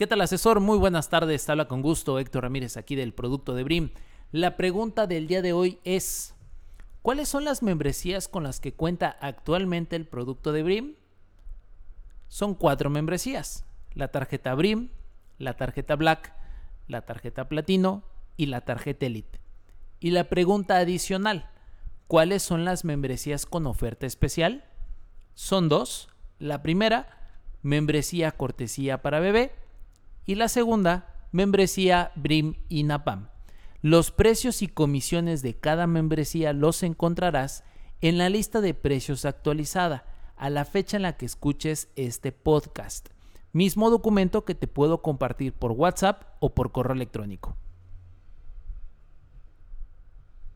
¿Qué tal asesor? Muy buenas tardes. Habla con gusto Héctor Ramírez aquí del producto de Brim. La pregunta del día de hoy es, ¿cuáles son las membresías con las que cuenta actualmente el producto de Brim? Son cuatro membresías. La tarjeta Brim, la tarjeta Black, la tarjeta Platino y la tarjeta Elite. Y la pregunta adicional, ¿cuáles son las membresías con oferta especial? Son dos. La primera, membresía cortesía para bebé y la segunda, membresía Brim y Napam. Los precios y comisiones de cada membresía los encontrarás en la lista de precios actualizada a la fecha en la que escuches este podcast. Mismo documento que te puedo compartir por WhatsApp o por correo electrónico.